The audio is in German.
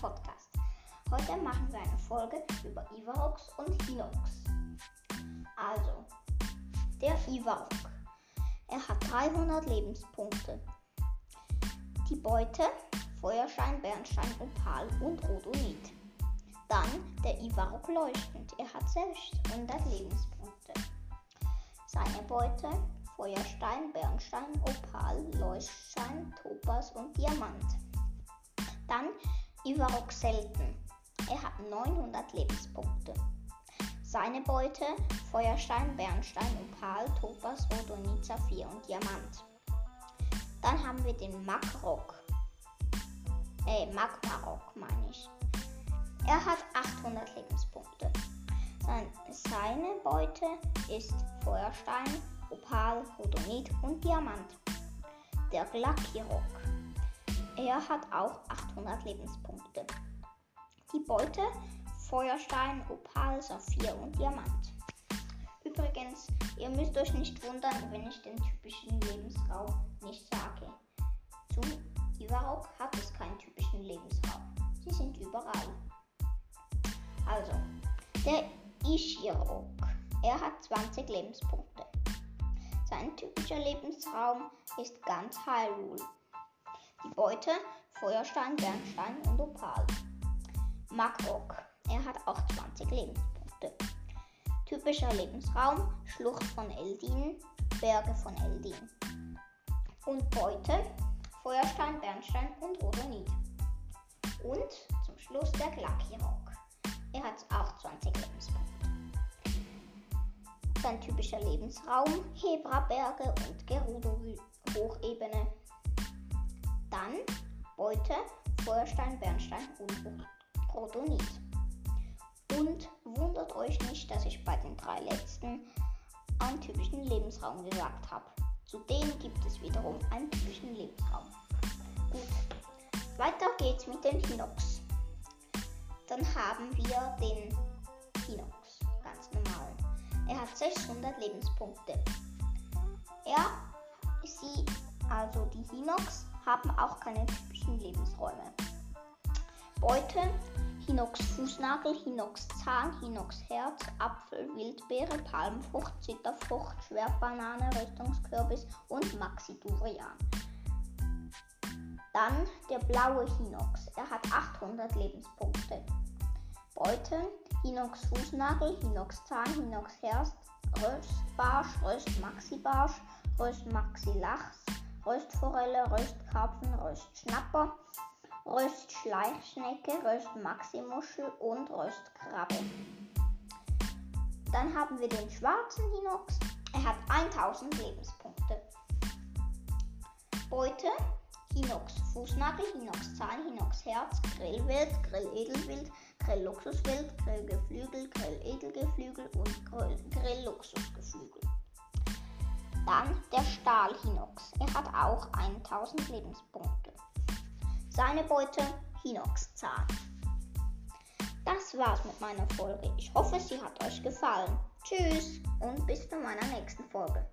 Podcast. Heute machen wir eine Folge über Ivarox und Hinox. Also, der Ivarok. Er hat 300 Lebenspunkte. Die Beute Feuerstein, Bernstein, Opal und Rhodonit. Dann der Ivarok leuchtend. Er hat 600 Lebenspunkte. Seine Beute Feuerstein, Bernstein, Opal, Leuchtstein, Topaz und Diamant. Dann Ivarok selten. Er hat 900 Lebenspunkte. Seine Beute Feuerstein, Bernstein, Opal, Topaz, Rhodonit, Saphir und Diamant. Dann haben wir den Makrok. Äh, Magmarok meine ich. Er hat 800 Lebenspunkte. seine Beute ist Feuerstein, Opal, Rhodonit und Diamant. Der Glakirok. Er hat auch 800 Lebenspunkte. Die Beute Feuerstein, Opal, Saphir und Diamant. Übrigens, ihr müsst euch nicht wundern, wenn ich den typischen Lebensraum nicht sage. Zum Ivarok hat es keinen typischen Lebensraum. Sie sind überall. Also, der Ishirok. Er hat 20 Lebenspunkte. Sein typischer Lebensraum ist ganz Hyrule. Die Beute Feuerstein, Bernstein und Opal. Makrok. Er hat auch 20 Lebenspunkte. Typischer Lebensraum Schlucht von Eldin, Berge von Eldin. Und Beute Feuerstein, Bernstein und Rhodonit. Und zum Schluss der Glakirok. Er hat auch 20 Lebenspunkte sein typischer Lebensraum, Hebraberge und Gerudo-Hochebene. Dann Beute, Feuerstein, Bernstein und Protonit. Und wundert euch nicht, dass ich bei den drei letzten einen typischen Lebensraum gesagt habe. Zudem gibt es wiederum einen typischen Lebensraum. Gut, weiter geht's mit dem Hinox. Dann haben wir den Hinox. Er hat 600 Lebenspunkte. Er, sie, also die Hinox, haben auch keine typischen Lebensräume. Beute, Hinox Fußnagel, Hinox Zahn, Hinox Herz, Apfel, Wildbeere, Palmfrucht, Zitterfrucht, Schwertbanane, Rüstungskürbis und Maxi Durian. Dann der blaue Hinox. Er hat 800 Lebenspunkte. Beute, Hinox Fußnagel, Hinox Zahn, Hinox Herz, Röstbarsch, Röst Maxi Röstforelle, Röstkarpfen, Röstschnapper, Röst Schleichschnecke, Röst Maxi Muschel und Röstkrabbe. Dann haben wir den schwarzen Hinox. Er hat 1000 Lebenspunkte. Beute Hinox Fußnagel, Hinox Zahn, Hinox Herz, Grillwild, Grilledelwild, Grill-Luxuswild, Grill-Geflügel, Grill-Edelgeflügel und Grill-Luxusgeflügel. Der Stahl-Hinox. Er hat auch 1000 Lebenspunkte. Seine Beute Hinox-Zahn. Das war's mit meiner Folge. Ich hoffe, sie hat euch gefallen. Tschüss und bis zu meiner nächsten Folge.